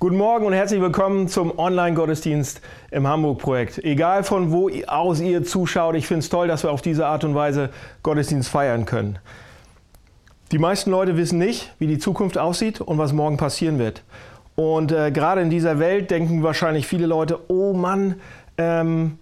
Guten Morgen und herzlich willkommen zum Online-Gottesdienst im Hamburg-Projekt. Egal von wo aus ihr zuschaut, ich finde es toll, dass wir auf diese Art und Weise Gottesdienst feiern können. Die meisten Leute wissen nicht, wie die Zukunft aussieht und was morgen passieren wird. Und äh, gerade in dieser Welt denken wahrscheinlich viele Leute, oh Mann, ähm,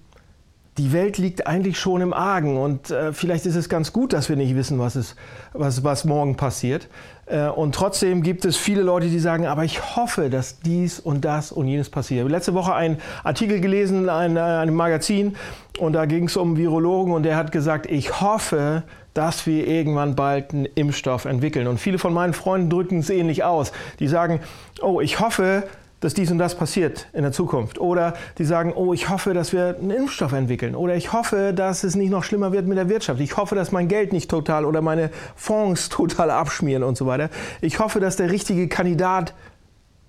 die Welt liegt eigentlich schon im Argen und äh, vielleicht ist es ganz gut, dass wir nicht wissen, was, ist, was, was morgen passiert. Äh, und trotzdem gibt es viele Leute, die sagen, aber ich hoffe, dass dies und das und jenes passiert. Ich habe letzte Woche einen Artikel gelesen in einem Magazin und da ging es um Virologen und der hat gesagt, ich hoffe, dass wir irgendwann bald einen Impfstoff entwickeln. Und viele von meinen Freunden drücken es ähnlich aus. Die sagen, oh, ich hoffe, dass dies und das passiert in der Zukunft. Oder die sagen, oh, ich hoffe, dass wir einen Impfstoff entwickeln. Oder ich hoffe, dass es nicht noch schlimmer wird mit der Wirtschaft. Ich hoffe, dass mein Geld nicht total oder meine Fonds total abschmieren und so weiter. Ich hoffe, dass der richtige Kandidat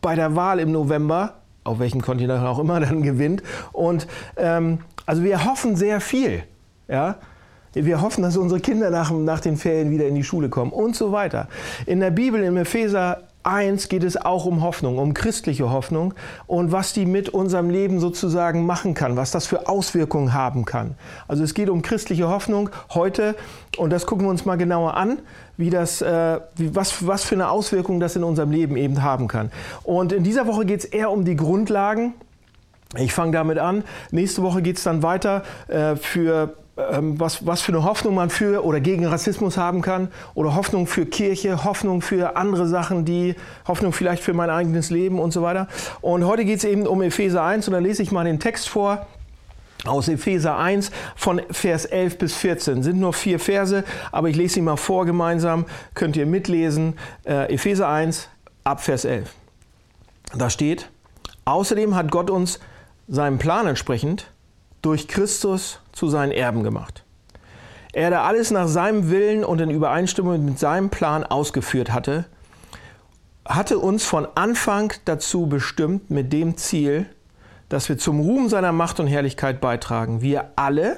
bei der Wahl im November, auf welchem Kontinent auch immer, dann gewinnt. Und ähm, also wir hoffen sehr viel. Ja? Wir hoffen, dass unsere Kinder nach, nach den Ferien wieder in die Schule kommen und so weiter. In der Bibel, im Epheser 1 geht es auch um Hoffnung, um christliche Hoffnung und was die mit unserem Leben sozusagen machen kann, was das für Auswirkungen haben kann. Also es geht um christliche Hoffnung heute und das gucken wir uns mal genauer an, wie das, äh, wie, was, was für eine Auswirkung das in unserem Leben eben haben kann. Und in dieser Woche geht es eher um die Grundlagen. Ich fange damit an. Nächste Woche geht es dann weiter äh, für was, was für eine Hoffnung man für oder gegen Rassismus haben kann oder Hoffnung für Kirche, Hoffnung für andere Sachen, die Hoffnung vielleicht für mein eigenes Leben und so weiter. Und heute geht es eben um Epheser 1 und da lese ich mal den Text vor aus Epheser 1 von Vers 11 bis 14. Sind nur vier Verse, aber ich lese sie mal vor gemeinsam, könnt ihr mitlesen. Äh, Epheser 1 ab Vers 11. Da steht, außerdem hat Gott uns seinem Plan entsprechend durch Christus zu seinen Erben gemacht. Er, der alles nach seinem Willen und in Übereinstimmung mit seinem Plan ausgeführt hatte, hatte uns von Anfang dazu bestimmt mit dem Ziel, dass wir zum Ruhm seiner Macht und Herrlichkeit beitragen. Wir alle,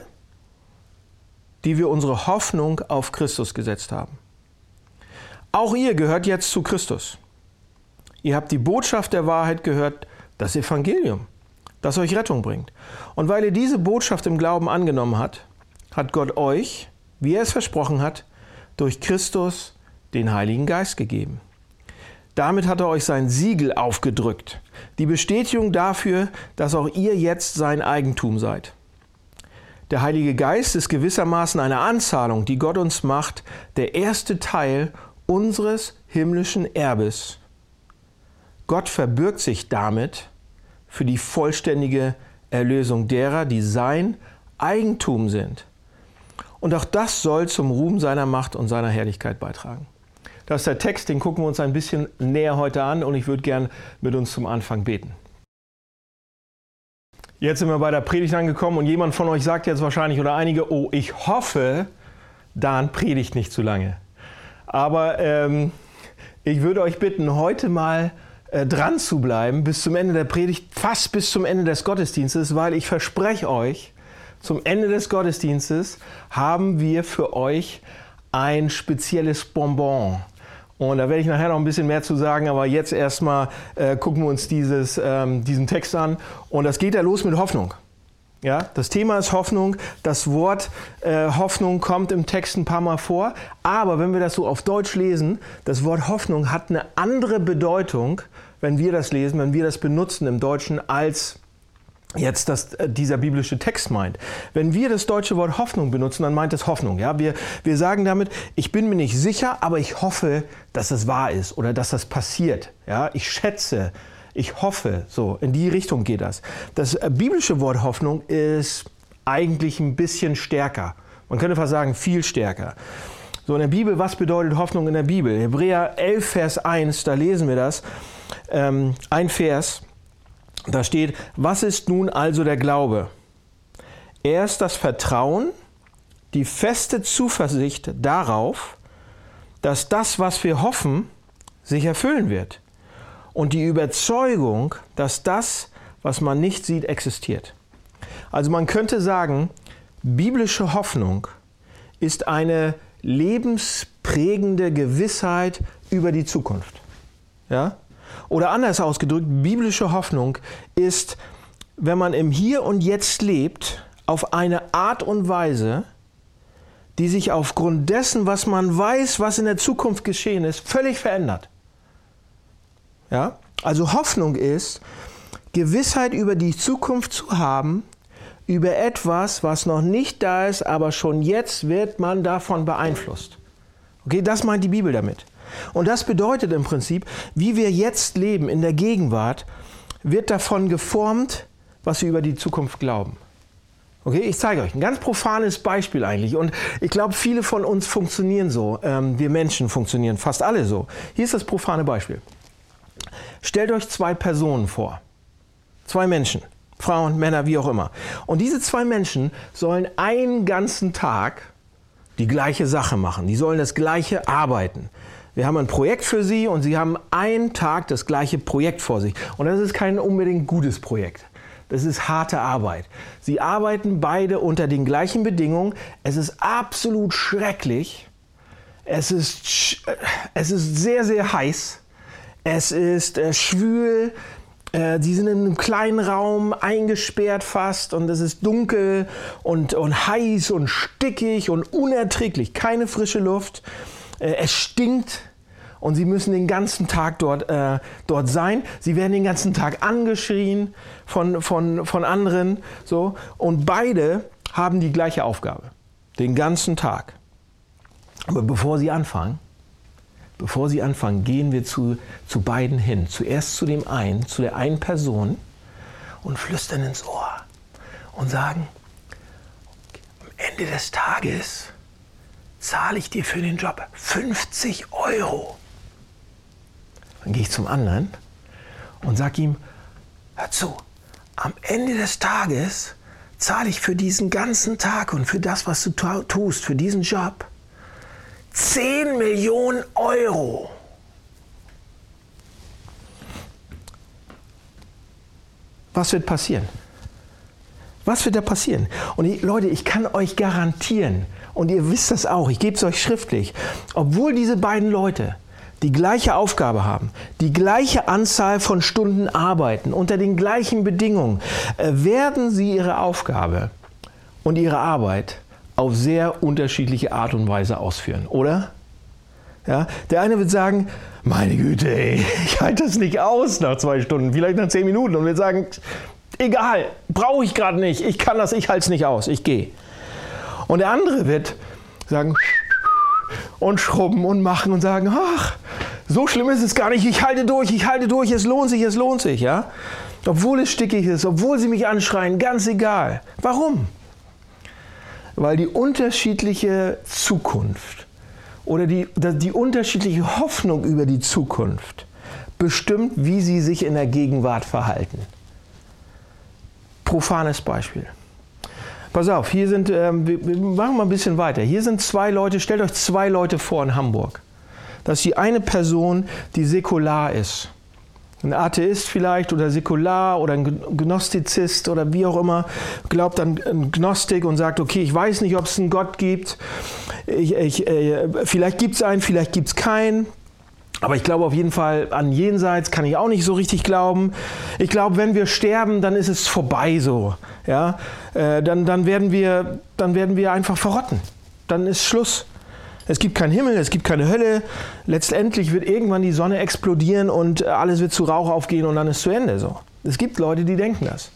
die wir unsere Hoffnung auf Christus gesetzt haben. Auch ihr gehört jetzt zu Christus. Ihr habt die Botschaft der Wahrheit gehört, das Evangelium das euch Rettung bringt. Und weil ihr diese Botschaft im Glauben angenommen habt, hat Gott euch, wie er es versprochen hat, durch Christus den Heiligen Geist gegeben. Damit hat er euch sein Siegel aufgedrückt, die Bestätigung dafür, dass auch ihr jetzt sein Eigentum seid. Der Heilige Geist ist gewissermaßen eine Anzahlung, die Gott uns macht, der erste Teil unseres himmlischen Erbes. Gott verbirgt sich damit für die vollständige Erlösung derer, die sein Eigentum sind. Und auch das soll zum Ruhm seiner Macht und seiner Herrlichkeit beitragen. Das ist der Text, den gucken wir uns ein bisschen näher heute an und ich würde gern mit uns zum Anfang beten. Jetzt sind wir bei der Predigt angekommen und jemand von euch sagt jetzt wahrscheinlich oder einige, oh, ich hoffe, Dan predigt nicht zu lange. Aber ähm, ich würde euch bitten, heute mal äh, dran zu bleiben bis zum Ende der Predigt, fast bis zum Ende des Gottesdienstes, weil ich verspreche euch, zum Ende des Gottesdienstes haben wir für euch ein spezielles Bonbon. Und da werde ich nachher noch ein bisschen mehr zu sagen, aber jetzt erstmal äh, gucken wir uns dieses, ähm, diesen Text an. Und das geht ja los mit Hoffnung. Ja, das Thema ist Hoffnung. Das Wort äh, Hoffnung kommt im Text ein paar Mal vor. Aber wenn wir das so auf Deutsch lesen, das Wort Hoffnung hat eine andere Bedeutung, wenn wir das lesen, wenn wir das benutzen im Deutschen, als jetzt das, äh, dieser biblische Text meint. Wenn wir das deutsche Wort Hoffnung benutzen, dann meint es Hoffnung. Ja? Wir, wir sagen damit, ich bin mir nicht sicher, aber ich hoffe, dass es wahr ist oder dass das passiert. Ja? Ich schätze, ich hoffe, so, in die Richtung geht das. Das äh, biblische Wort Hoffnung ist eigentlich ein bisschen stärker. Man könnte fast sagen, viel stärker. So in der Bibel, was bedeutet Hoffnung in der Bibel? Hebräer 11, Vers 1, da lesen wir das. Ähm, ein Vers, da steht, was ist nun also der Glaube? Er ist das Vertrauen, die feste Zuversicht darauf, dass das, was wir hoffen, sich erfüllen wird und die Überzeugung, dass das, was man nicht sieht, existiert. Also man könnte sagen, biblische Hoffnung ist eine lebensprägende Gewissheit über die Zukunft. Ja? Oder anders ausgedrückt, biblische Hoffnung ist, wenn man im Hier und Jetzt lebt, auf eine Art und Weise, die sich aufgrund dessen, was man weiß, was in der Zukunft geschehen ist, völlig verändert. Ja? Also Hoffnung ist, Gewissheit über die Zukunft zu haben, über etwas, was noch nicht da ist, aber schon jetzt wird man davon beeinflusst. Okay, das meint die Bibel damit. Und das bedeutet im Prinzip, wie wir jetzt leben in der Gegenwart, wird davon geformt, was wir über die Zukunft glauben. Okay, ich zeige euch ein ganz profanes Beispiel eigentlich. Und ich glaube, viele von uns funktionieren so. Ähm, wir Menschen funktionieren fast alle so. Hier ist das profane Beispiel. Stellt euch zwei Personen vor. Zwei Menschen. Frauen, Männer, wie auch immer. Und diese zwei Menschen sollen einen ganzen Tag die gleiche Sache machen. Die sollen das gleiche arbeiten. Wir haben ein Projekt für sie und sie haben einen Tag das gleiche Projekt vor sich. Und das ist kein unbedingt gutes Projekt. Das ist harte Arbeit. Sie arbeiten beide unter den gleichen Bedingungen. Es ist absolut schrecklich. Es ist, es ist sehr, sehr heiß. Es ist äh, schwül. Äh, sie sind in einem kleinen Raum eingesperrt fast und es ist dunkel und, und heiß und stickig und unerträglich. Keine frische Luft. Äh, es stinkt und sie müssen den ganzen Tag dort, äh, dort sein. Sie werden den ganzen Tag angeschrien von, von, von anderen. So. Und beide haben die gleiche Aufgabe. Den ganzen Tag. Aber bevor sie anfangen, bevor sie anfangen, gehen wir zu, zu beiden hin. Zuerst zu dem einen, zu der einen Person und flüstern ins Ohr und sagen, am Ende des Tages zahle ich dir für den Job 50 Euro. Dann gehe ich zum anderen und sage ihm, hör zu, am Ende des Tages zahle ich für diesen ganzen Tag und für das, was du tust, für diesen Job, 10 Millionen Euro. Was wird passieren? Was wird da passieren? Und ich, Leute, ich kann euch garantieren, und ihr wisst das auch, ich gebe es euch schriftlich, obwohl diese beiden Leute die gleiche Aufgabe haben, die gleiche Anzahl von Stunden arbeiten, unter den gleichen Bedingungen, äh, werden sie ihre Aufgabe und ihre Arbeit auf sehr unterschiedliche Art und Weise ausführen, oder? Ja, der eine wird sagen, meine Güte, ey, ich halte das nicht aus nach zwei Stunden, vielleicht nach zehn Minuten und wird sagen, egal, brauche ich gerade nicht, ich kann das, ich halte es nicht aus, ich gehe. Und der andere wird sagen, und schrubben und machen und sagen, ach, so schlimm ist es gar nicht, ich halte durch, ich halte durch, es lohnt sich, es lohnt sich, ja? Obwohl es stickig ist, obwohl sie mich anschreien, ganz egal. Warum? Weil die unterschiedliche Zukunft oder die, die unterschiedliche Hoffnung über die Zukunft bestimmt, wie sie sich in der Gegenwart verhalten. Profanes Beispiel. Pass auf, hier sind, ähm, wir machen mal ein bisschen weiter. Hier sind zwei Leute, stellt euch zwei Leute vor in Hamburg. Das ist die eine Person, die säkular ist. Ein Atheist vielleicht oder säkular oder ein Gnostizist oder wie auch immer, glaubt an Gnostik und sagt, okay, ich weiß nicht, ob es einen Gott gibt. Ich, ich, äh, vielleicht gibt es einen, vielleicht gibt es keinen. Aber ich glaube auf jeden Fall an Jenseits kann ich auch nicht so richtig glauben. Ich glaube, wenn wir sterben, dann ist es vorbei so. Ja? Äh, dann, dann, werden wir, dann werden wir einfach verrotten. Dann ist Schluss. Es gibt keinen Himmel, es gibt keine Hölle. Letztendlich wird irgendwann die Sonne explodieren und alles wird zu Rauch aufgehen und dann ist zu Ende so. Es gibt Leute, die denken das.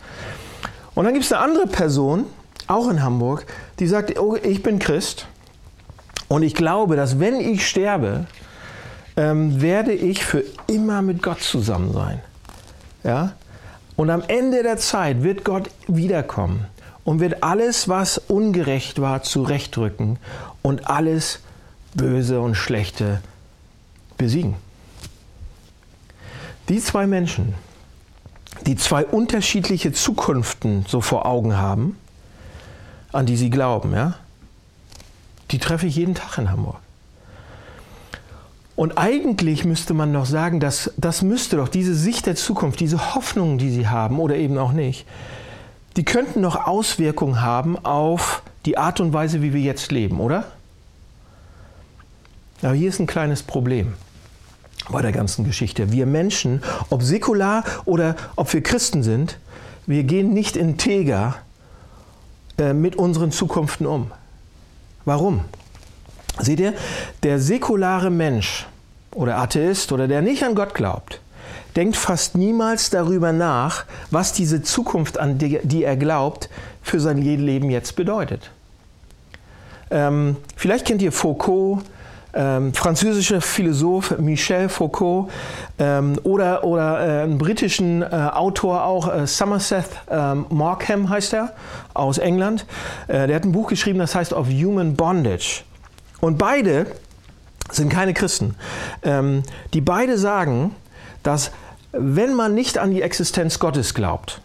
Und dann gibt es eine andere Person, auch in Hamburg, die sagt, oh, ich bin Christ und ich glaube, dass wenn ich sterbe, ähm, werde ich für immer mit Gott zusammen sein. Ja? Und am Ende der Zeit wird Gott wiederkommen und wird alles, was ungerecht war, zurechtrücken und alles Böse und Schlechte besiegen. Die zwei Menschen, die zwei unterschiedliche Zukunften so vor Augen haben, an die sie glauben, ja, die treffe ich jeden Tag in Hamburg. Und eigentlich müsste man noch sagen, dass das müsste doch diese Sicht der Zukunft, diese Hoffnungen, die sie haben oder eben auch nicht, die könnten noch Auswirkungen haben auf die Art und Weise, wie wir jetzt leben, oder? Aber hier ist ein kleines Problem. bei der ganzen Geschichte. Wir Menschen, ob säkular oder ob wir Christen sind, wir gehen nicht integer äh, mit unseren Zukunften um. Warum? Seht ihr, der säkulare Mensch oder Atheist oder der nicht an Gott glaubt, denkt fast niemals darüber nach, was diese Zukunft, an die, die er glaubt, für sein Leben jetzt bedeutet. Ähm, vielleicht kennt ihr Foucault, ähm, französischer Philosoph Michel Foucault ähm, oder, oder äh, einen britischen äh, Autor auch, äh, Somerset ähm, Markham heißt er, aus England. Äh, der hat ein Buch geschrieben, das heißt Of Human Bondage. Und beide sind keine Christen. Ähm, die beide sagen, dass wenn man nicht an die Existenz Gottes glaubt,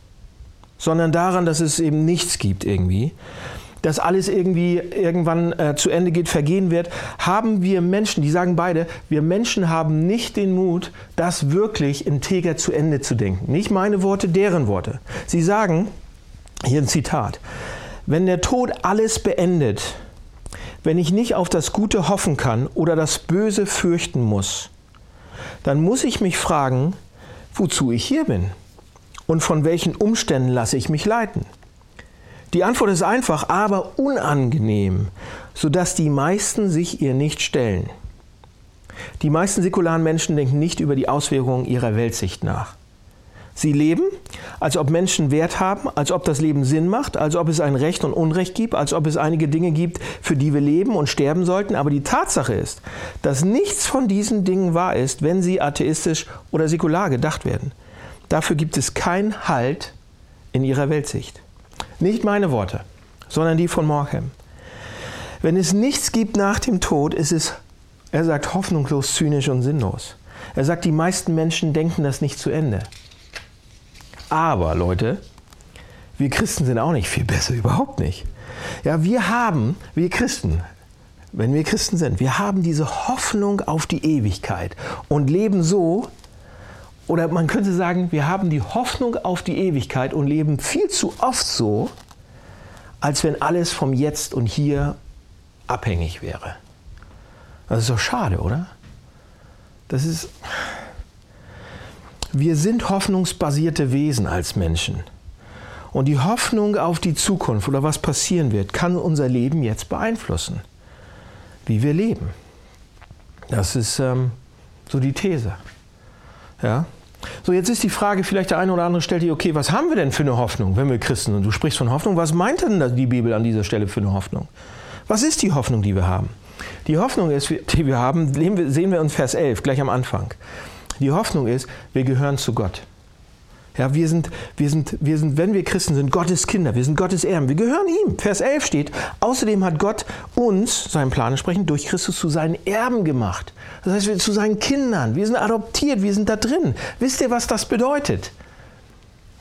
sondern daran, dass es eben nichts gibt irgendwie, dass alles irgendwie irgendwann äh, zu Ende geht, vergehen wird, haben wir Menschen, die sagen beide, wir Menschen haben nicht den Mut, das wirklich integer zu Ende zu denken. Nicht meine Worte, deren Worte. Sie sagen, hier ein Zitat, wenn der Tod alles beendet, wenn ich nicht auf das Gute hoffen kann oder das Böse fürchten muss, dann muss ich mich fragen, wozu ich hier bin und von welchen Umständen lasse ich mich leiten. Die Antwort ist einfach, aber unangenehm, sodass die meisten sich ihr nicht stellen. Die meisten säkularen Menschen denken nicht über die Auswirkungen ihrer Weltsicht nach. Sie leben, als ob Menschen Wert haben, als ob das Leben Sinn macht, als ob es ein Recht und Unrecht gibt, als ob es einige Dinge gibt, für die wir leben und sterben sollten. Aber die Tatsache ist, dass nichts von diesen Dingen wahr ist, wenn sie atheistisch oder säkular gedacht werden. Dafür gibt es keinen Halt in ihrer Weltsicht. Nicht meine Worte, sondern die von Morchem. Wenn es nichts gibt nach dem Tod, ist es, er sagt, hoffnungslos, zynisch und sinnlos. Er sagt, die meisten Menschen denken das nicht zu Ende. Aber Leute, wir Christen sind auch nicht viel besser, überhaupt nicht. Ja, wir haben, wir Christen, wenn wir Christen sind, wir haben diese Hoffnung auf die Ewigkeit und leben so, oder man könnte sagen, wir haben die Hoffnung auf die Ewigkeit und leben viel zu oft so, als wenn alles vom Jetzt und Hier abhängig wäre. Das ist doch schade, oder? Das ist. Wir sind hoffnungsbasierte Wesen als Menschen. Und die Hoffnung auf die Zukunft oder was passieren wird, kann unser Leben jetzt beeinflussen. Wie wir leben. Das ist ähm, so die These. Ja? So, jetzt ist die Frage, vielleicht der eine oder andere stellt die, okay, was haben wir denn für eine Hoffnung, wenn wir Christen sind? Du sprichst von Hoffnung, was meint denn die Bibel an dieser Stelle für eine Hoffnung? Was ist die Hoffnung, die wir haben? Die Hoffnung ist, die wir haben, sehen wir in Vers 11, gleich am Anfang. Die Hoffnung ist, wir gehören zu Gott. Ja, wir sind, wir sind, wir sind, wenn wir Christen sind, Gottes Kinder, wir sind Gottes Erben, wir gehören ihm. Vers 11 steht, außerdem hat Gott uns, seinen Plan entsprechend, durch Christus zu seinen Erben gemacht. Das heißt, wir sind zu seinen Kindern, wir sind adoptiert, wir sind da drin. Wisst ihr, was das bedeutet?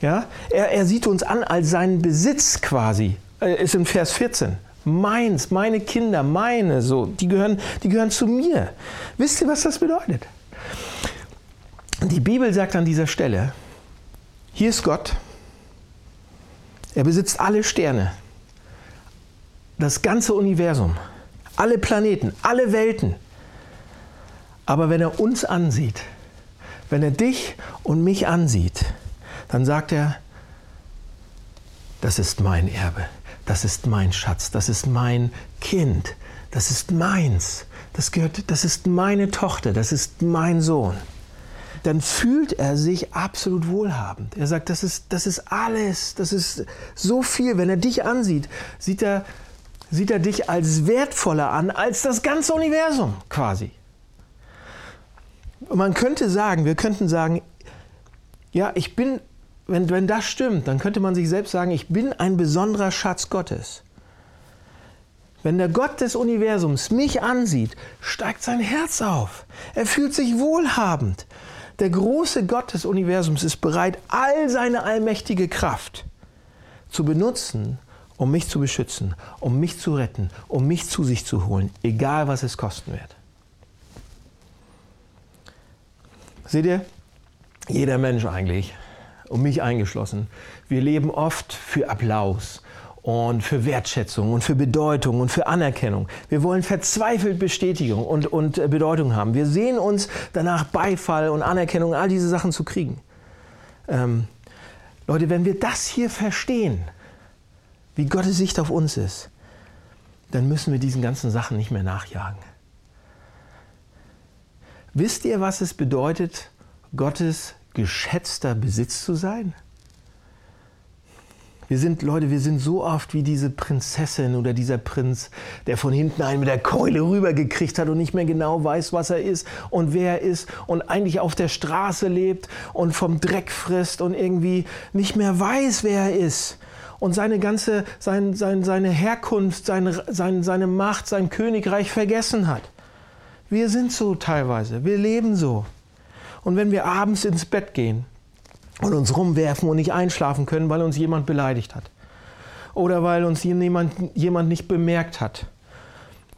Ja, er, er sieht uns an als seinen Besitz quasi, äh, ist in Vers 14. Meins, meine Kinder, meine, so, die gehören, die gehören zu mir. Wisst ihr, was das bedeutet? Die Bibel sagt an dieser Stelle, hier ist Gott. Er besitzt alle Sterne, das ganze Universum, alle Planeten, alle Welten. Aber wenn er uns ansieht, wenn er dich und mich ansieht, dann sagt er, das ist mein Erbe, das ist mein Schatz, das ist mein Kind, das ist meins, das gehört, das ist meine Tochter, das ist mein Sohn dann fühlt er sich absolut wohlhabend. Er sagt, das ist, das ist alles, das ist so viel. Wenn er dich ansieht, sieht er, sieht er dich als wertvoller an als das ganze Universum quasi. Und man könnte sagen, wir könnten sagen, ja, ich bin, wenn, wenn das stimmt, dann könnte man sich selbst sagen, ich bin ein besonderer Schatz Gottes. Wenn der Gott des Universums mich ansieht, steigt sein Herz auf. Er fühlt sich wohlhabend. Der große Gott des Universums ist bereit, all seine allmächtige Kraft zu benutzen, um mich zu beschützen, um mich zu retten, um mich zu sich zu holen, egal was es kosten wird. Seht ihr, jeder Mensch eigentlich, und mich eingeschlossen, wir leben oft für Applaus und für Wertschätzung und für Bedeutung und für Anerkennung. Wir wollen verzweifelt Bestätigung und, und äh, Bedeutung haben. Wir sehen uns danach Beifall und Anerkennung, all diese Sachen zu kriegen. Ähm, Leute, wenn wir das hier verstehen, wie Gottes Sicht auf uns ist, dann müssen wir diesen ganzen Sachen nicht mehr nachjagen. Wisst ihr, was es bedeutet, Gottes geschätzter Besitz zu sein? Wir sind, Leute, wir sind so oft wie diese Prinzessin oder dieser Prinz, der von hinten einen mit der Keule rübergekriegt hat und nicht mehr genau weiß, was er ist und wer er ist und eigentlich auf der Straße lebt und vom Dreck frisst und irgendwie nicht mehr weiß, wer er ist und seine ganze, sein, sein, seine Herkunft, seine, sein, seine Macht, sein Königreich vergessen hat. Wir sind so teilweise, wir leben so. Und wenn wir abends ins Bett gehen und uns rumwerfen und nicht einschlafen können, weil uns jemand beleidigt hat. Oder weil uns jemand, jemand nicht bemerkt hat.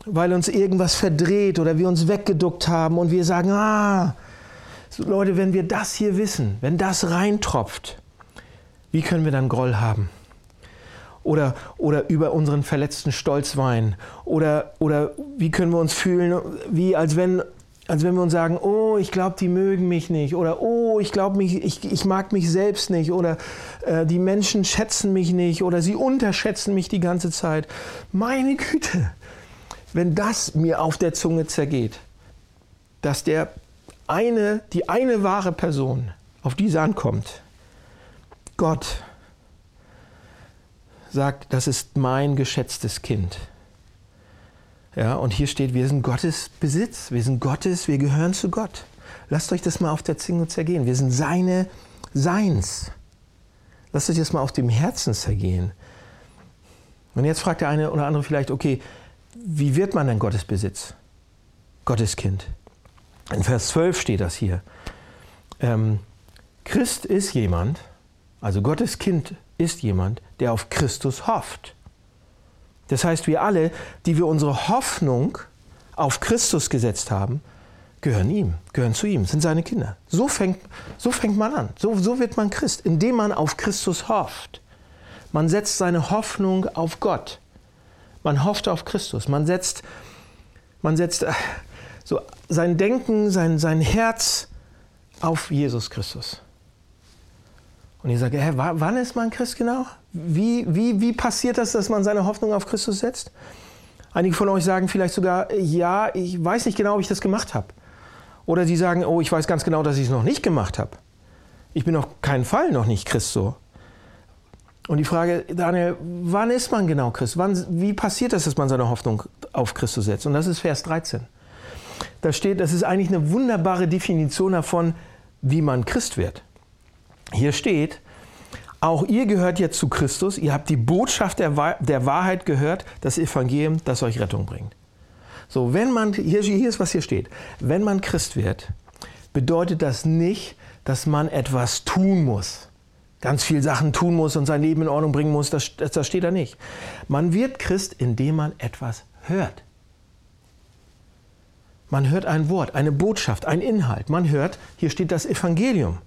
Weil uns irgendwas verdreht oder wir uns weggeduckt haben und wir sagen, ah, Leute, wenn wir das hier wissen, wenn das reintropft, wie können wir dann Groll haben? Oder, oder über unseren verletzten Stolz weinen? Oder, oder wie können wir uns fühlen, wie als wenn als wenn wir uns sagen, oh, ich glaube, die mögen mich nicht oder oh, ich glaube, ich, ich mag mich selbst nicht oder äh, die Menschen schätzen mich nicht oder sie unterschätzen mich die ganze Zeit. Meine Güte, wenn das mir auf der Zunge zergeht, dass der eine, die eine wahre Person, auf diese ankommt, Gott, sagt, das ist mein geschätztes Kind. Ja, und hier steht, wir sind Gottes Besitz, wir sind Gottes, wir gehören zu Gott. Lasst euch das mal auf der Zunge zergehen. Wir sind seine Seins. Lasst euch das mal auf dem Herzen zergehen. Und jetzt fragt der eine oder andere vielleicht, okay, wie wird man denn Gottes Besitz? Gottes Kind. In Vers 12 steht das hier. Ähm, Christ ist jemand, also Gottes Kind ist jemand, der auf Christus hofft. Das heißt, wir alle, die wir unsere Hoffnung auf Christus gesetzt haben, gehören ihm, gehören zu ihm, sind seine Kinder. So fängt, so fängt man an. So, so wird man Christ, indem man auf Christus hofft. Man setzt seine Hoffnung auf Gott. Man hofft auf Christus. Man setzt, man setzt äh, so sein Denken, sein, sein Herz auf Jesus Christus. Und ich sage, hä, wann ist man Christ genau? Wie, wie, wie passiert das, dass man seine Hoffnung auf Christus setzt? Einige von euch sagen vielleicht sogar, ja, ich weiß nicht genau, ob ich das gemacht habe. Oder sie sagen, oh, ich weiß ganz genau, dass ich es noch nicht gemacht habe. Ich bin auf keinen Fall noch nicht Christ so. Und die Frage, Daniel, wann ist man genau Christ? Wann, wie passiert das, dass man seine Hoffnung auf Christus setzt? Und das ist Vers 13. Da steht, das ist eigentlich eine wunderbare Definition davon, wie man Christ wird. Hier steht, auch ihr gehört jetzt zu Christus, ihr habt die Botschaft der, Wahrheit gehört, das Evangelium, das euch Rettung bringt. So, wenn man, hier, hier ist, was hier steht, wenn man Christ wird, bedeutet das nicht, dass man etwas tun muss. Ganz viele Sachen tun muss und sein Leben in Ordnung bringen muss, das, das steht da nicht. Man wird Christ, indem man etwas hört. Man hört ein Wort, eine Botschaft, ein Inhalt. Man hört, hier steht das Evangelium.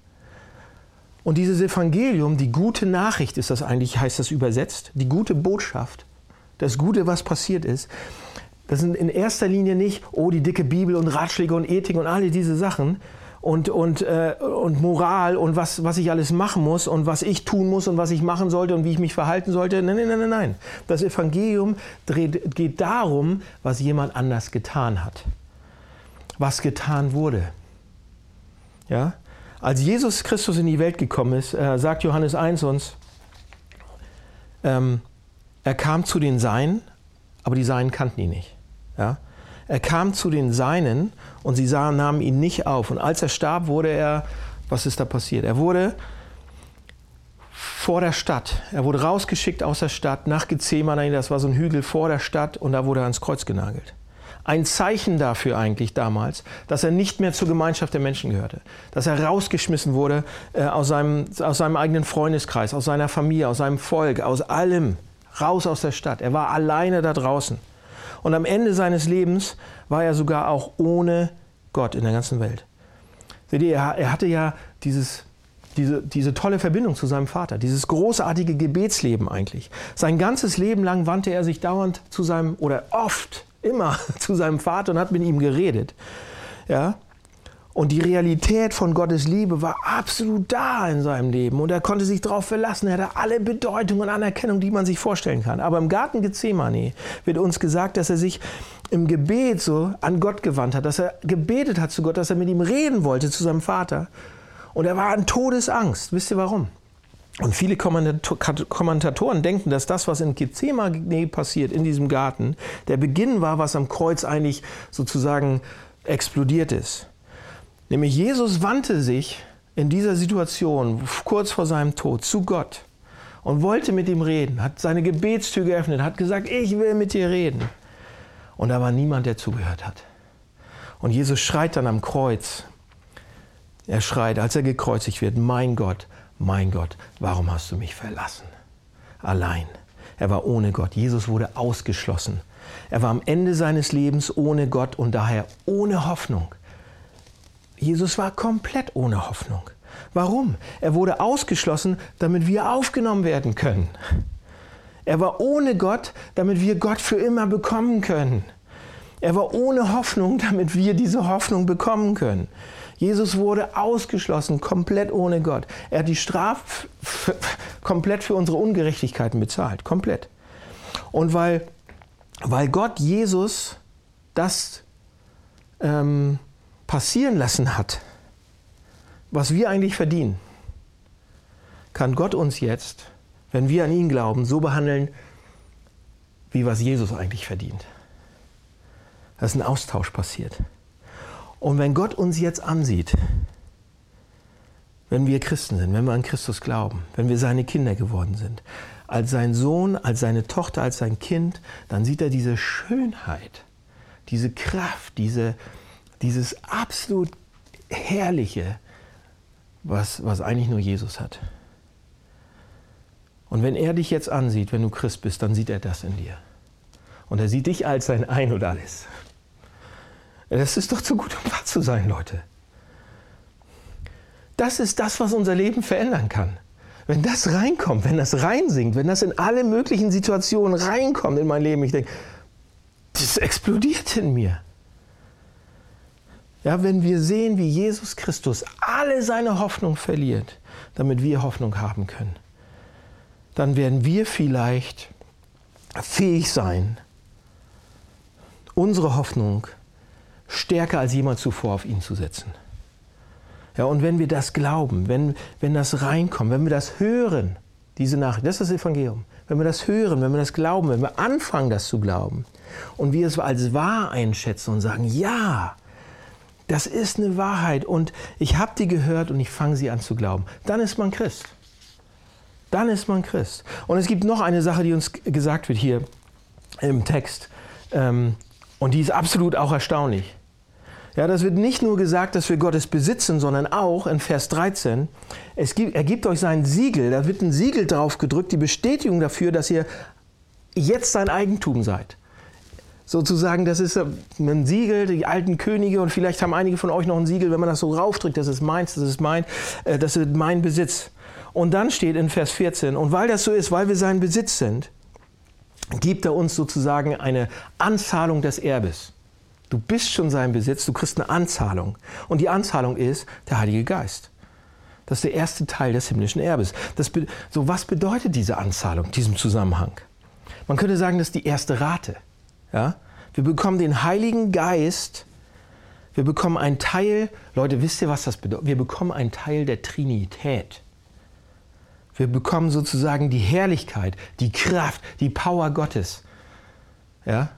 Und dieses Evangelium, die gute Nachricht ist das eigentlich, heißt das übersetzt, die gute Botschaft, das Gute, was passiert ist, das sind in erster Linie nicht, oh, die dicke Bibel und Ratschläge und Ethik und alle diese Sachen und, und, äh, und Moral und was, was ich alles machen muss und was ich tun muss und was ich machen sollte und wie ich mich verhalten sollte. Nein, nein, nein, nein, nein. Das Evangelium dreht, geht darum, was jemand anders getan hat. Was getan wurde. Ja? Als Jesus Christus in die Welt gekommen ist, äh, sagt Johannes 1 uns, ähm, er kam zu den Seinen, aber die Seinen kannten ihn nicht. Ja? Er kam zu den Seinen und sie sahen, nahmen ihn nicht auf. Und als er starb, wurde er, was ist da passiert? Er wurde vor der Stadt. Er wurde rausgeschickt aus der Stadt nach Gethsemane, das war so ein Hügel vor der Stadt, und da wurde er ans Kreuz genagelt ein Zeichen dafür eigentlich damals, dass er nicht mehr zur Gemeinschaft der Menschen gehörte, dass er rausgeschmissen wurde äh, aus, seinem, aus seinem eigenen Freundeskreis, aus seiner Familie, aus seinem Volk, aus allem, raus aus der Stadt. Er war alleine da draußen. Und am Ende seines Lebens war er sogar auch ohne Gott in der ganzen Welt. Seht ihr, er hatte ja dieses, diese, diese tolle Verbindung zu seinem Vater, dieses großartige Gebetsleben eigentlich. Sein ganzes Leben lang wandte er sich dauernd zu seinem, oder oft, immer zu seinem Vater und hat mit ihm geredet. Ja? Und die Realität von Gottes Liebe war absolut da in seinem Leben. Und er konnte sich darauf verlassen. Er hatte alle Bedeutung und Anerkennung, die man sich vorstellen kann. Aber im Garten Gethsemane wird uns gesagt, dass er sich im Gebet so an Gott gewandt hat, dass er gebetet hat zu Gott, dass er mit ihm reden wollte, zu seinem Vater. Und er war in Todesangst. Wisst ihr warum? Und viele Kommentatoren denken, dass das, was in Gethsemane passiert, in diesem Garten, der Beginn war, was am Kreuz eigentlich sozusagen explodiert ist. Nämlich Jesus wandte sich in dieser Situation kurz vor seinem Tod zu Gott und wollte mit ihm reden, hat seine Gebetstür geöffnet, hat gesagt, ich will mit dir reden. Und da war niemand, der zugehört hat. Und Jesus schreit dann am Kreuz. Er schreit, als er gekreuzigt wird, mein Gott, mein Gott, warum hast du mich verlassen? Allein. Er war ohne Gott. Jesus wurde ausgeschlossen. Er war am Ende seines Lebens ohne Gott und daher ohne Hoffnung. Jesus war komplett ohne Hoffnung. Warum? Er wurde ausgeschlossen, damit wir aufgenommen werden können. Er war ohne Gott, damit wir Gott für immer bekommen können. Er war ohne Hoffnung, damit wir diese Hoffnung bekommen können. Jesus wurde ausgeschlossen, komplett ohne Gott. Er hat die Strafe komplett für unsere Ungerechtigkeiten bezahlt, komplett. Und weil, weil Gott Jesus das ähm, passieren lassen hat, was wir eigentlich verdienen, kann Gott uns jetzt, wenn wir an ihn glauben, so behandeln, wie was Jesus eigentlich verdient. Da ist ein Austausch passiert. Und wenn Gott uns jetzt ansieht, wenn wir Christen sind, wenn wir an Christus glauben, wenn wir seine Kinder geworden sind, als sein Sohn, als seine Tochter, als sein Kind, dann sieht er diese Schönheit, diese Kraft, diese, dieses absolut Herrliche, was, was eigentlich nur Jesus hat. Und wenn er dich jetzt ansieht, wenn du Christ bist, dann sieht er das in dir. Und er sieht dich als sein Ein und alles. Das ist doch zu gut, um wahr zu sein, Leute. Das ist das, was unser Leben verändern kann. Wenn das reinkommt, wenn das reinsinkt, wenn das in alle möglichen Situationen reinkommt in mein Leben, ich denke, das explodiert in mir. Ja, wenn wir sehen, wie Jesus Christus alle seine Hoffnung verliert, damit wir Hoffnung haben können, dann werden wir vielleicht fähig sein, unsere Hoffnung stärker als jemals zuvor auf ihn zu setzen. Ja, und wenn wir das glauben, wenn, wenn das reinkommt, wenn wir das hören, diese Nachricht, das ist das Evangelium, wenn wir das hören, wenn wir das glauben, wenn wir anfangen, das zu glauben und wir es als wahr einschätzen und sagen, ja, das ist eine Wahrheit und ich habe die gehört und ich fange sie an zu glauben. Dann ist man Christ. Dann ist man Christ. Und es gibt noch eine Sache, die uns gesagt wird hier im Text. Ähm, und die ist absolut auch erstaunlich. Ja, das wird nicht nur gesagt, dass wir Gottes besitzen, sondern auch in Vers 13, es gibt, er gibt euch sein Siegel, da wird ein Siegel drauf gedrückt, die Bestätigung dafür, dass ihr jetzt sein Eigentum seid sozusagen, das ist ein Siegel, die alten Könige und vielleicht haben einige von euch noch ein Siegel, wenn man das so raufdrückt, das ist meins, das ist mein, äh, das ist mein Besitz. Und dann steht in Vers 14, und weil das so ist, weil wir sein Besitz sind, gibt er uns sozusagen eine Anzahlung des Erbes. Du bist schon sein Besitz, du kriegst eine Anzahlung. Und die Anzahlung ist der Heilige Geist. Das ist der erste Teil des himmlischen Erbes. Das, so, was bedeutet diese Anzahlung, diesem Zusammenhang? Man könnte sagen, das ist die erste Rate. Ja? Wir bekommen den Heiligen Geist. Wir bekommen einen Teil, Leute, wisst ihr, was das bedeutet? Wir bekommen einen Teil der Trinität. Wir bekommen sozusagen die Herrlichkeit, die Kraft, die Power Gottes. Ja?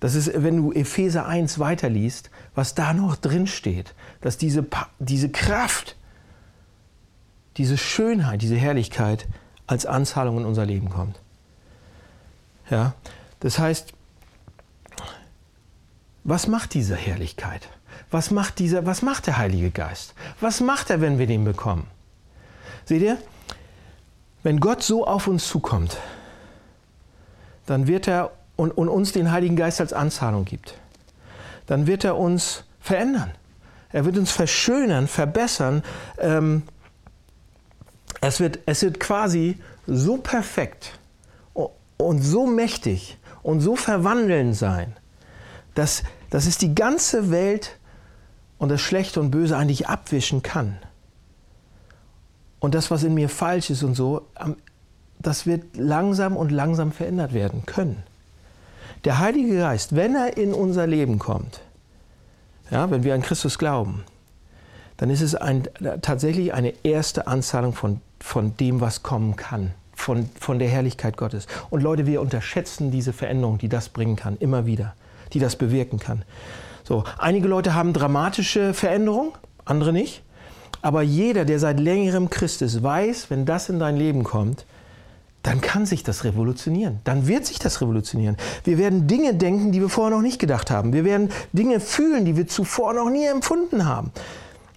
Das ist, wenn du Epheser 1 weiterliest, was da noch drin steht, dass diese, diese Kraft, diese Schönheit, diese Herrlichkeit als Anzahlung in unser Leben kommt. Ja? Das heißt, was macht diese Herrlichkeit? Was macht, dieser, was macht der Heilige Geist? Was macht er, wenn wir den bekommen? Seht ihr, wenn Gott so auf uns zukommt, dann wird er und, und uns den Heiligen Geist als Anzahlung gibt, dann wird er uns verändern. Er wird uns verschönern, verbessern. Ähm, Es wird, es wird quasi so perfekt und so mächtig und so verwandelnd sein, dass, dass es die ganze Welt und das Schlechte und Böse eigentlich abwischen kann. Und das, was in mir falsch ist und so, das wird langsam und langsam verändert werden können. Der Heilige Geist, wenn er in unser Leben kommt, ja, wenn wir an Christus glauben, dann ist es ein, tatsächlich eine erste Anzahlung von, von dem, was kommen kann, von, von der Herrlichkeit Gottes. Und Leute, wir unterschätzen diese Veränderung, die das bringen kann, immer wieder, die das bewirken kann. So, einige Leute haben dramatische Veränderungen, andere nicht. Aber jeder, der seit längerem Christ ist, weiß, wenn das in dein Leben kommt, dann kann sich das revolutionieren. Dann wird sich das revolutionieren. Wir werden Dinge denken, die wir vorher noch nicht gedacht haben. Wir werden Dinge fühlen, die wir zuvor noch nie empfunden haben.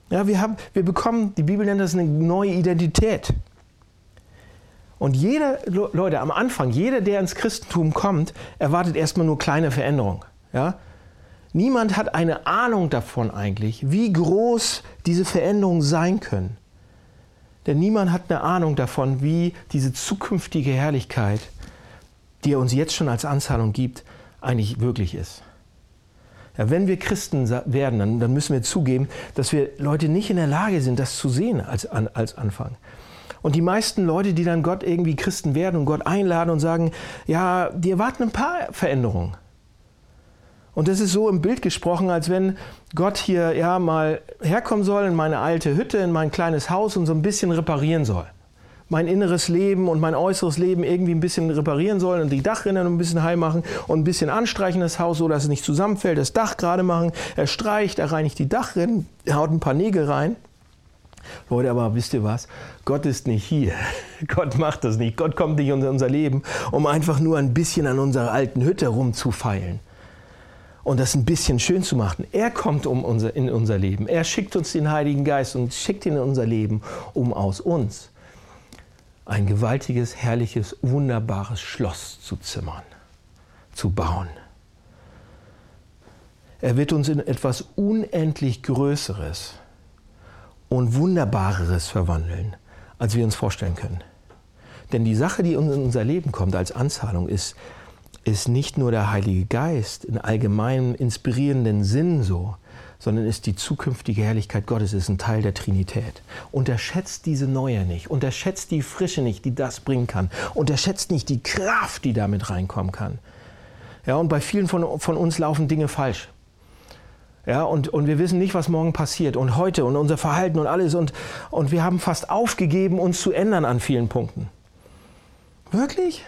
Ja, wir, haben, wir bekommen, die Bibel nennt das eine neue Identität. Und jeder, Leute, am Anfang, jeder, der ins Christentum kommt, erwartet erstmal nur kleine Veränderungen. Ja? Niemand hat eine Ahnung davon eigentlich, wie groß diese Veränderungen sein können. Denn niemand hat eine Ahnung davon, wie diese zukünftige Herrlichkeit, die er uns jetzt schon als Anzahlung gibt, eigentlich wirklich ist. Ja, wenn wir Christen werden, dann, dann, müssen wir zugeben, dass wir Leute nicht in der Lage sind, das zu sehen als, als Anfang. Und die meisten Leute, die dann Gott irgendwie Christen werden und Gott einladen und sagen, ja, die erwarten ein paar Veränderungen. Und das ist so im Bild gesprochen, als wenn Gott hier ja mal herkommen soll in meine alte Hütte, in mein kleines Haus und so ein bisschen reparieren soll. Mein inneres Leben und mein äußeres Leben irgendwie ein bisschen reparieren soll und die Dachrinnen ein bisschen heil machen und ein bisschen anstreichen das Haus, so dass es nicht zusammenfällt, das Dach gerade machen. Er streicht, er reinigt die Dachrinnen, er haut ein paar Nägel rein. Leute, aber wisst ihr was? Gott ist nicht hier. Gott macht das nicht. Gott kommt nicht in unser Leben, um einfach nur ein bisschen an unserer alten Hütte rumzufeilen und das ein bisschen schön zu machen. Er kommt um unser, in unser Leben. Er schickt uns den Heiligen Geist und schickt ihn in unser Leben, um aus uns ein gewaltiges, herrliches, wunderbares Schloss zu zimmern, zu bauen. Er wird uns in etwas unendlich Größeres und Wunderbareres verwandeln, als wir uns vorstellen können. Denn die Sache, die in unser Leben kommt als Anzahlung, ist, ist nicht nur der Heilige Geist in allgemeinem inspirierenden Sinn so, sondern ist die zukünftige Herrlichkeit Gottes, ist ein Teil der Trinität. Unterschätzt diese Neue nicht, unterschätzt die Frische nicht, die das bringen kann, unterschätzt nicht die Kraft, die damit reinkommen kann. Ja, und bei vielen von, von uns laufen Dinge falsch. Ja, und, und wir wissen nicht, was morgen passiert und heute und unser Verhalten und alles und, und wir haben fast aufgegeben, uns zu ändern an vielen Punkten. Wirklich?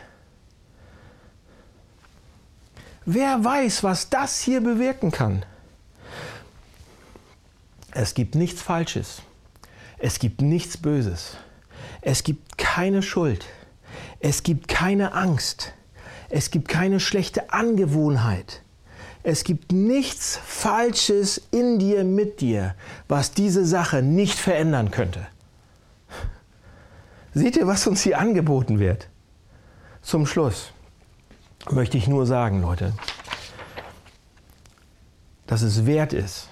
Wer weiß, was das hier bewirken kann? Es gibt nichts Falsches. Es gibt nichts Böses. Es gibt keine Schuld. Es gibt keine Angst. Es gibt keine schlechte Angewohnheit. Es gibt nichts Falsches in dir, mit dir, was diese Sache nicht verändern könnte. Seht ihr, was uns hier angeboten wird? Zum Schluss möchte ich nur sagen, Leute, dass es wert ist,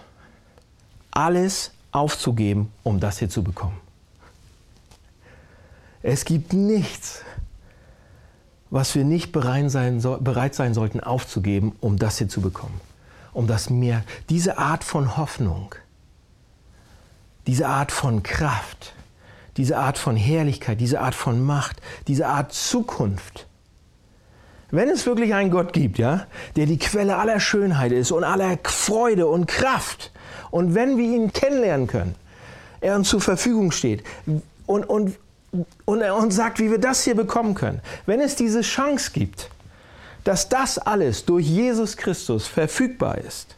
alles aufzugeben, um das hier zu bekommen. Es gibt nichts, was wir nicht bereit sein, bereit sein sollten aufzugeben, um das hier zu bekommen. Um das mehr, diese Art von Hoffnung, diese Art von Kraft, diese Art von Herrlichkeit, diese Art von Macht, diese Art Zukunft, wenn es wirklich einen Gott gibt, ja, der die Quelle aller Schönheit ist und aller Freude und Kraft, und wenn wir ihn kennenlernen können, er uns zur Verfügung steht und, und, und er uns sagt, wie wir das hier bekommen können, wenn es diese Chance gibt, dass das alles durch Jesus Christus verfügbar ist,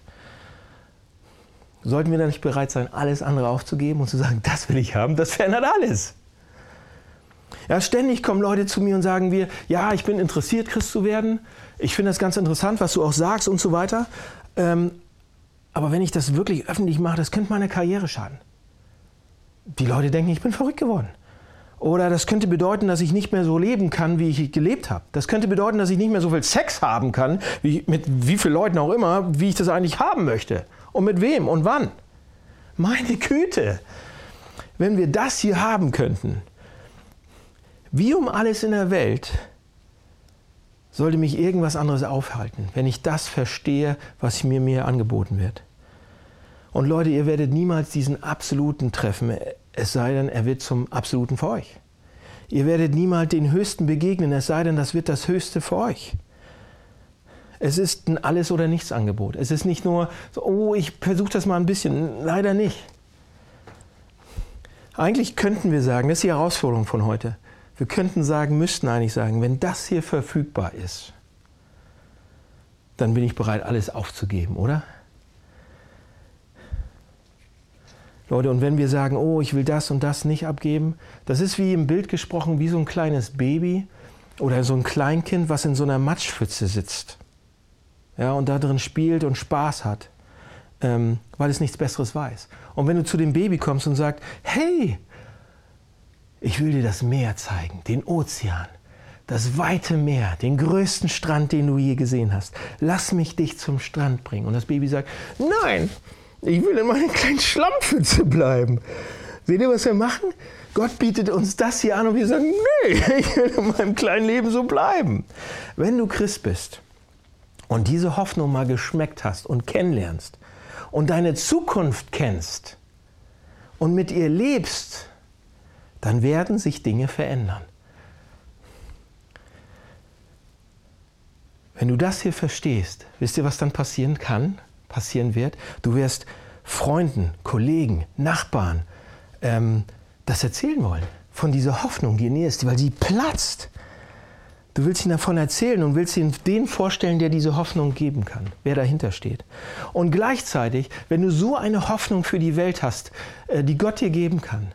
sollten wir dann nicht bereit sein, alles andere aufzugeben und zu sagen, das will ich haben, das verändert alles. Ja, ständig kommen Leute zu mir und sagen wir, ja, ich bin interessiert, Christ zu werden. Ich finde das ganz interessant, was du auch sagst und so weiter. Ähm, aber wenn ich das wirklich öffentlich mache, das könnte meine Karriere schaden. Die Leute denken, ich bin verrückt geworden. Oder das könnte bedeuten, dass ich nicht mehr so leben kann, wie ich gelebt habe. Das könnte bedeuten, dass ich nicht mehr so viel Sex haben kann, wie, mit wie vielen Leuten auch immer, wie ich das eigentlich haben möchte. Und mit wem und wann. Meine Güte. Wenn wir das hier haben könnten, Wie um alles in der Welt sollte mich irgendwas anderes aufhalten, wenn ich das verstehe, was mir mir angeboten wird. Und Leute, ihr werdet niemals diesen Absoluten treffen, es sei denn, er wird zum Absoluten für euch. Ihr werdet niemals den Höchsten begegnen, es sei denn, das wird das Höchste für euch. Es ist ein Alles- oder Nichts-Angebot. Es ist nicht nur so, oh, ich versuche das mal ein bisschen. Leider nicht. Eigentlich könnten wir sagen, das ist die Herausforderung von heute. Wir könnten sagen, müssten eigentlich sagen, wenn das hier verfügbar ist, dann bin ich bereit, alles aufzugeben, oder? Leute, und wenn wir sagen, oh, ich will das und das nicht abgeben, das ist wie im Bild gesprochen, wie so ein kleines Baby oder so ein Kleinkind, was in so einer Matschpfütze sitzt ja, und da drin spielt und Spaß hat, ähm, weil es nichts Besseres weiß. Und wenn du zu dem Baby kommst und sagst, hey, ich will dir das Meer zeigen, den Ozean, das weite Meer, den größten Strand, den du je gesehen hast. Lass mich dich zum Strand bringen. Und das Baby sagt, nein, ich will in meiner kleinen Schlammpfütze bleiben. Seht ihr, was wir machen? Gott bietet uns das hier an und wir sagen, nee, ich will in meinem kleinen Leben so bleiben. Wenn du Christ bist und diese Hoffnung mal geschmeckt hast und kennenlernst und deine Zukunft kennst und mit ihr lebst, dann werden sich Dinge verändern. Wenn du das hier verstehst, wisst ihr, was dann passieren kann, passieren wird? Du wirst Freunden, Kollegen, Nachbarn ähm, das erzählen wollen. Von dieser Hoffnung, die dir ist, weil sie platzt. Du willst ihnen davon erzählen und willst ihnen den vorstellen, der diese Hoffnung geben kann, wer dahinter steht. Und gleichzeitig, wenn du so eine Hoffnung für die Welt hast, äh, die Gott dir geben kann,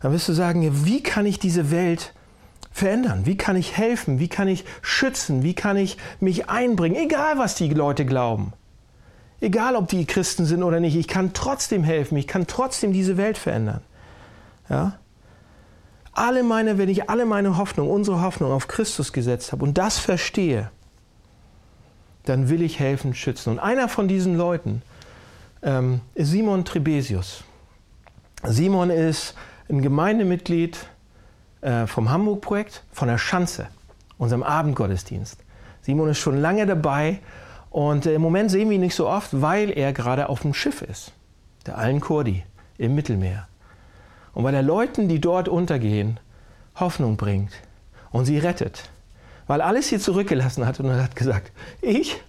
dann wirst du sagen, wie kann ich diese Welt verändern? Wie kann ich helfen? Wie kann ich schützen? Wie kann ich mich einbringen? Egal, was die Leute glauben. Egal, ob die Christen sind oder nicht, ich kann trotzdem helfen. Ich kann trotzdem diese Welt verändern. Ja? alle meine, wenn ich alle meine Hoffnung, unsere Hoffnung auf Christus gesetzt habe und das verstehe, dann will ich helfen, schützen. Und einer von diesen Leuten ähm, ist Simon Trebesius. Simon ist ein Gemeindemitglied äh, vom Hamburg-Projekt, von der Schanze, unserem Abendgottesdienst. Simon ist schon lange dabei und äh, im Moment sehen wir ihn nicht so oft, weil er gerade auf dem Schiff ist, der Allen Kurdi im Mittelmeer und weil er Leuten, die dort untergehen, Hoffnung bringt und sie rettet. Weil alles hier zurückgelassen hat und er hat gesagt, ich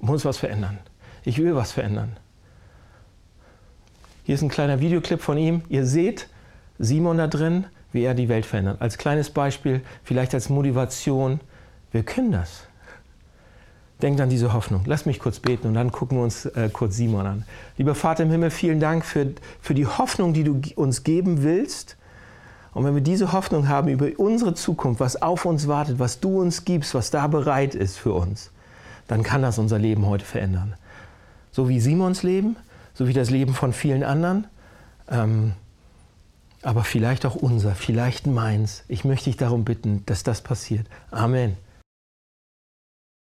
muss was verändern. Ich will was verändern. Hier ist ein kleiner Videoclip von ihm. Ihr seht Simon da drin, wie er die Welt verändert. Als kleines Beispiel, vielleicht als Motivation. Wir können das. Denkt an diese Hoffnung. Lass mich kurz beten und dann gucken wir uns äh, kurz Simon an. Lieber Vater im Himmel, vielen Dank für, für die Hoffnung, die du uns geben willst. Und wenn wir diese Hoffnung haben über unsere Zukunft, was auf uns wartet, was du uns gibst, was da bereit ist für uns, dann kann das unser Leben heute verändern. So wie Simons Leben, so wie das Leben von vielen anderen, ähm, aber vielleicht auch unser, vielleicht meins. Ich möchte dich darum bitten, dass das passiert. Amen.